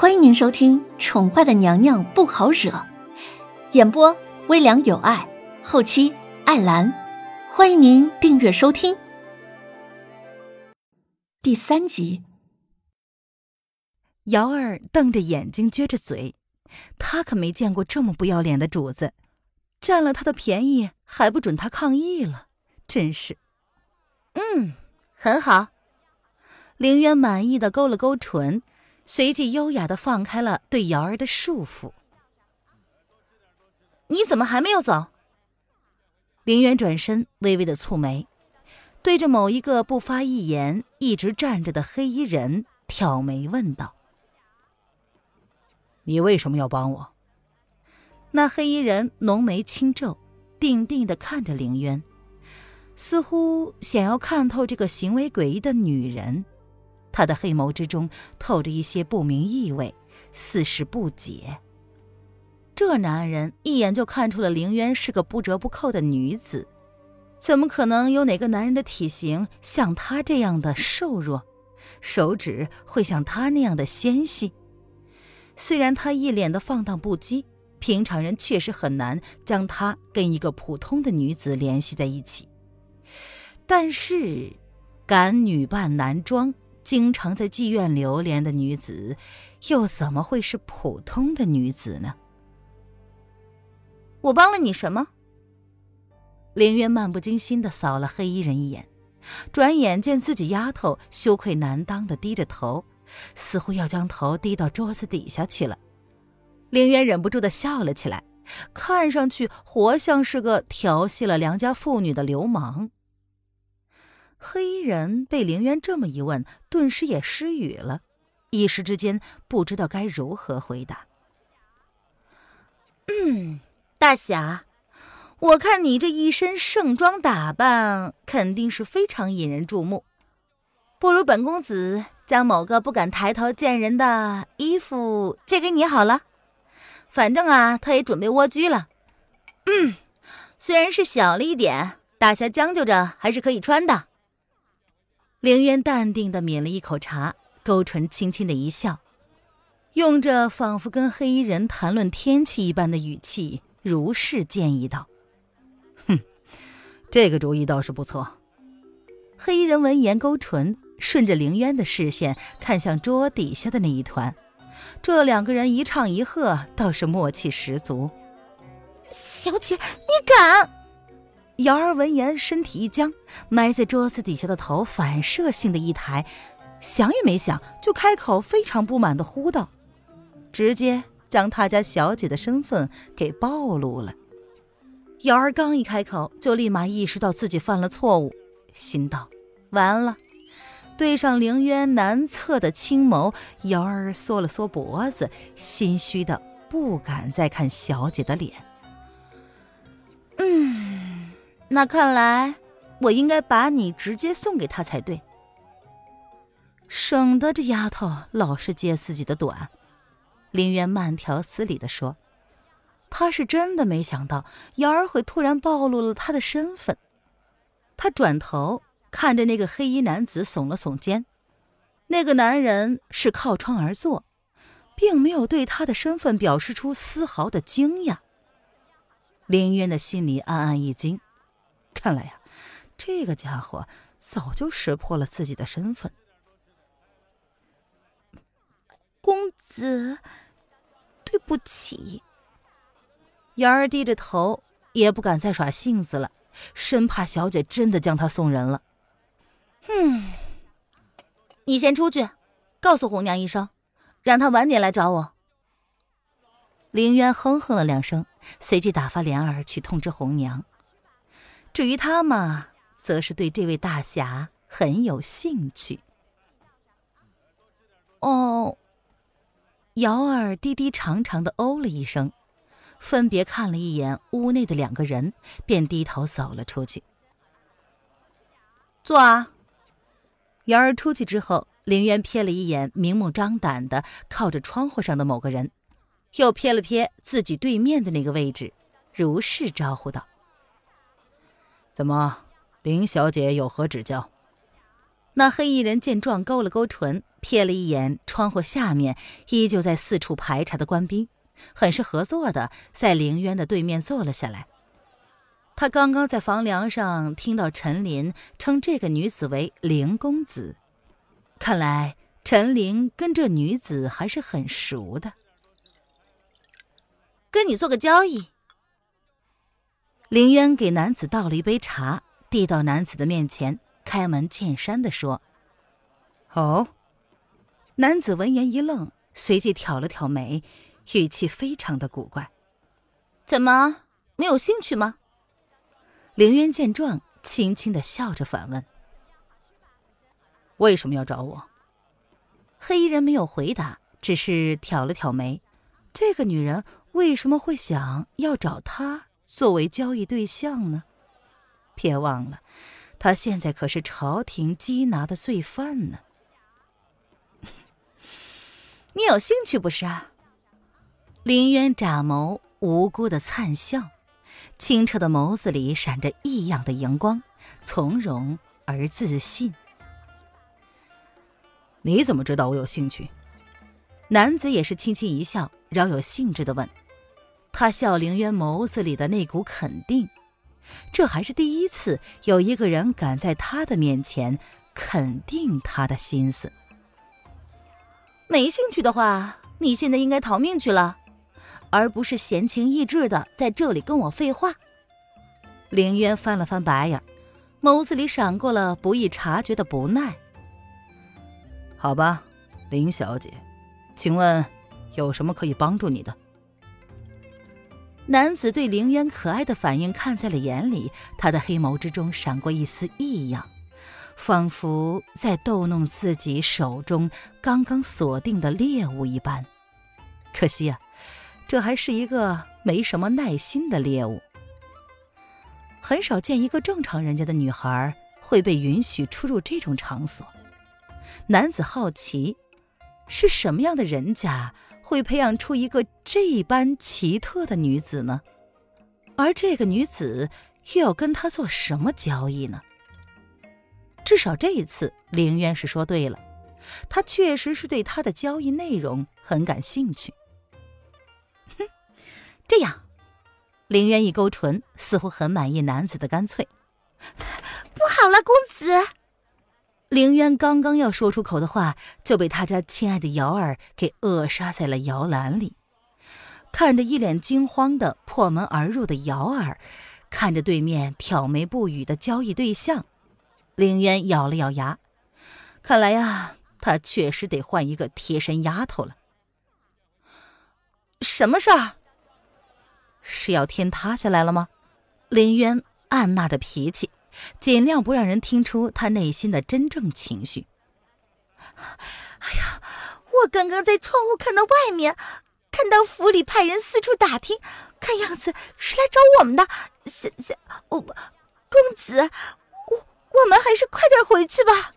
欢迎您收听《宠坏的娘娘不好惹》，演播微凉有爱，后期艾兰。欢迎您订阅收听。第三集，瑶儿瞪着眼睛，撅着嘴，她可没见过这么不要脸的主子，占了他的便宜还不准他抗议了，真是。嗯，很好。凌渊满意的勾了勾唇。随即优雅的放开了对瑶儿的束缚。你怎么还没有走？林渊转身，微微的蹙眉，对着某一个不发一言、一直站着的黑衣人挑眉问道：“你为什么要帮我？”那黑衣人浓眉轻皱，定定的看着凌渊，似乎想要看透这个行为诡异的女人。他的黑眸之中透着一些不明意味，似是不解。这男人一眼就看出了凌渊是个不折不扣的女子，怎么可能有哪个男人的体型像他这样的瘦弱，手指会像他那样的纤细？虽然他一脸的放荡不羁，平常人确实很难将他跟一个普通的女子联系在一起，但是敢女扮男装。经常在妓院流连的女子，又怎么会是普通的女子呢？我帮了你什么？凌渊漫不经心的扫了黑衣人一眼，转眼见自己丫头羞愧难当的低着头，似乎要将头低到桌子底下去了。凌渊忍不住的笑了起来，看上去活像是个调戏了良家妇女的流氓。黑衣人被凌渊这么一问，顿时也失语了，一时之间不知道该如何回答。嗯，大侠，我看你这一身盛装打扮，肯定是非常引人注目。不如本公子将某个不敢抬头见人的衣服借给你好了，反正啊，他也准备蜗居了。嗯，虽然是小了一点，大侠将就着还是可以穿的。凌渊淡定的抿了一口茶，勾唇轻轻的一笑，用着仿佛跟黑衣人谈论天气一般的语气，如是建议道：“哼，这个主意倒是不错。”黑衣人闻言勾唇，顺着凌渊的视线看向桌底下的那一团，这两个人一唱一和，倒是默契十足。小姐，你敢！瑶儿闻言，身体一僵，埋在桌子底下的头反射性的一抬，想也没想就开口，非常不满的呼道：“直接将他家小姐的身份给暴露了。”瑶儿刚一开口，就立马意识到自己犯了错误，心道：“完了！”对上凌渊难测的青眸，瑶儿缩了缩脖子，心虚的不敢再看小姐的脸。那看来，我应该把你直接送给他才对，省得这丫头老是揭自己的短。林渊慢条斯理的说：“他是真的没想到瑶儿会突然暴露了他的身份。”他转头看着那个黑衣男子，耸了耸肩。那个男人是靠窗而坐，并没有对他的身份表示出丝毫的惊讶。林渊的心里暗暗一惊。看来呀，这个家伙早就识破了自己的身份。公子，对不起。瑶儿低着头，也不敢再耍性子了，生怕小姐真的将她送人了。嗯，你先出去，告诉红娘一声，让她晚点来找我。凌渊哼哼了两声，随即打发莲儿去通知红娘。至于他嘛，则是对这位大侠很有兴趣。哦，瑶儿低低长长的哦了一声，分别看了一眼屋内的两个人，便低头走了出去。坐啊！瑶儿出去之后，凌渊瞥了一眼明目张胆的靠着窗户上的某个人，又瞥了瞥自己对面的那个位置，如是招呼道。怎么，林小姐有何指教？那黑衣人见状，勾了勾唇，瞥了一眼窗户下面依旧在四处排查的官兵，很是合作的在凌渊的对面坐了下来。他刚刚在房梁上听到陈林称这个女子为凌公子，看来陈林跟这女子还是很熟的。跟你做个交易。凌渊给男子倒了一杯茶，递到男子的面前，开门见山的说：“哦。”男子闻言一愣，随即挑了挑眉，语气非常的古怪：“怎么没有兴趣吗？”凌渊见状，轻轻的笑着反问：“为什么要找我？”黑衣人没有回答，只是挑了挑眉。这个女人为什么会想要找他作为交易对象呢？别忘了，他现在可是朝廷缉拿的罪犯呢。你有兴趣不是？啊林渊眨眸，无辜的灿笑。清澈的眸子里闪着异样的荧光，从容而自信。你怎么知道我有兴趣？男子也是轻轻一笑，饶有兴致的问。他笑凌渊眸子里的那股肯定，这还是第一次有一个人敢在他的面前肯定他的心思。没兴趣的话，你现在应该逃命去了。而不是闲情逸致的在这里跟我废话。凌渊翻了翻白眼，眸子里闪过了不易察觉的不耐。好吧，林小姐，请问有什么可以帮助你的？男子对凌渊可爱的反应看在了眼里，他的黑眸之中闪过一丝异样，仿佛在逗弄自己手中刚刚锁定的猎物一般。可惜啊。这还是一个没什么耐心的猎物，很少见一个正常人家的女孩会被允许出入这种场所。男子好奇，是什么样的人家会培养出一个这般奇特的女子呢？而这个女子又要跟他做什么交易呢？至少这一次，凌渊是说对了，他确实是对他的交易内容很感兴趣。哼这样，凌渊一勾唇，似乎很满意男子的干脆。不好了，公子！凌渊刚刚要说出口的话，就被他家亲爱的瑶儿给扼杀在了摇篮里。看着一脸惊慌的破门而入的瑶儿，看着对面挑眉不语的交易对象，凌渊咬了咬牙，看来呀，他确实得换一个贴身丫头了。什么事儿？是要天塌下来了吗？林渊按捺着脾气，尽量不让人听出他内心的真正情绪。哎呀，我刚刚在窗户看到外面，看到府里派人四处打听，看样子是来找我们的。小小，我公子，我我们还是快点回去吧。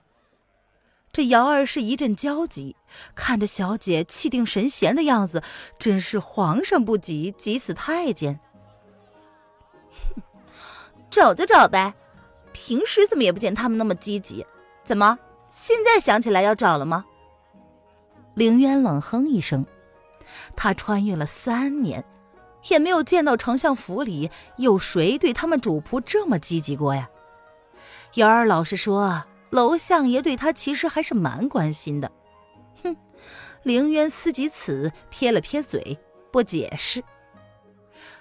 这瑶儿是一阵焦急，看着小姐气定神闲的样子，真是皇上不急急死太监。找就找呗，平时怎么也不见他们那么积极，怎么现在想起来要找了吗？凌渊冷哼一声，他穿越了三年，也没有见到丞相府里有谁对他们主仆这么积极过呀。瑶儿老实说。楼相爷对他其实还是蛮关心的，哼！凌渊思及此，撇了撇嘴，不解释。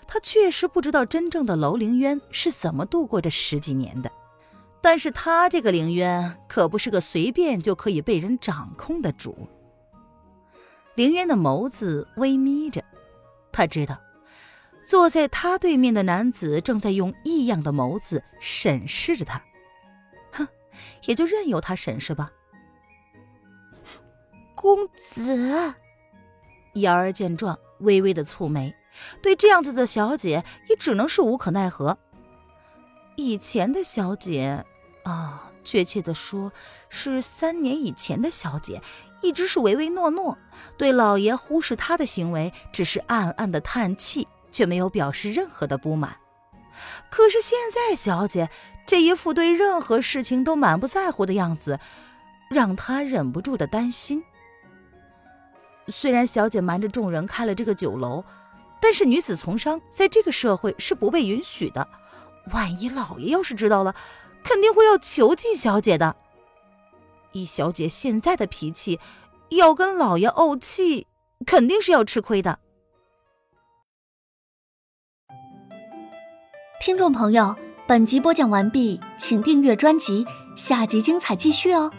他确实不知道真正的楼凌渊是怎么度过这十几年的，但是他这个凌渊可不是个随便就可以被人掌控的主。凌渊的眸子微眯着，他知道，坐在他对面的男子正在用异样的眸子审视着他。哼也就任由他审视吧。公子，瑶儿见状，微微的蹙眉，对这样子的小姐也只能是无可奈何。以前的小姐，啊，确切的说，是三年以前的小姐，一直是唯唯诺诺，对老爷忽视她的行为，只是暗暗的叹气，却没有表示任何的不满。可是现在，小姐。这一副对任何事情都满不在乎的样子，让他忍不住的担心。虽然小姐瞒着众人开了这个酒楼，但是女子从商在这个社会是不被允许的。万一老爷要是知道了，肯定会要囚禁小姐的。以小姐现在的脾气，要跟老爷怄气，肯定是要吃亏的。听众朋友，本集播讲完毕，请订阅专辑，下集精彩继续哦。